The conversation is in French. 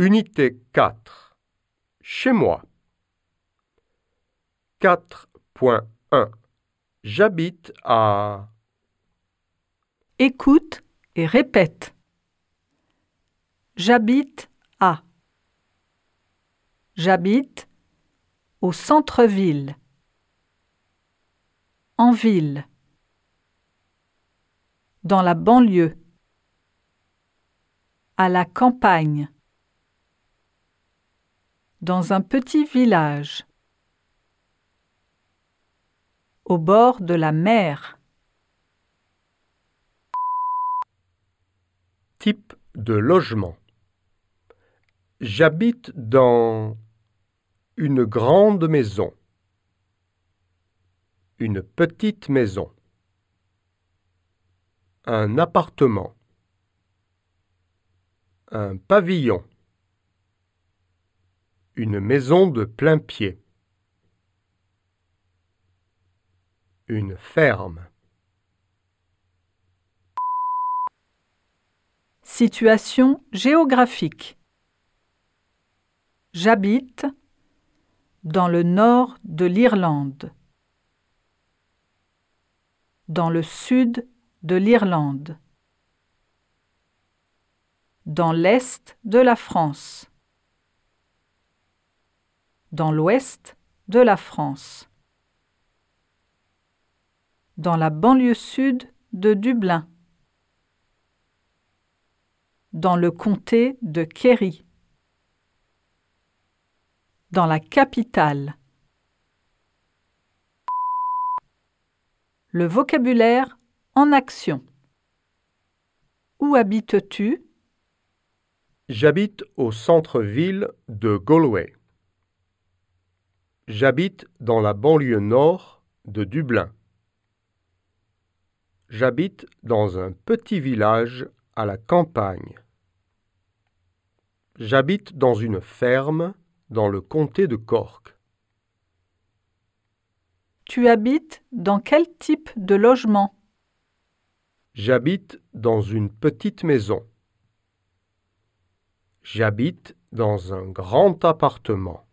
Unité 4. Chez moi. 4.1. J'habite à... Écoute et répète. J'habite à. J'habite au centre-ville. En ville. Dans la banlieue. À la campagne. Dans un petit village. Au bord de la mer. Type de logement. J'habite dans une grande maison, une petite maison, un appartement, un pavillon, une maison de plein pied, une ferme. Situation géographique. J'habite dans le nord de l'Irlande, dans le sud de l'Irlande, dans l'est de la France, dans l'ouest de la France, dans la banlieue sud de Dublin, dans le comté de Kerry dans la capitale. Le vocabulaire en action. Où habites-tu? J'habite au centre-ville de Galway. J'habite dans la banlieue nord de Dublin. J'habite dans un petit village à la campagne. J'habite dans une ferme dans le comté de Cork. Tu habites dans quel type de logement? J'habite dans une petite maison. J'habite dans un grand appartement.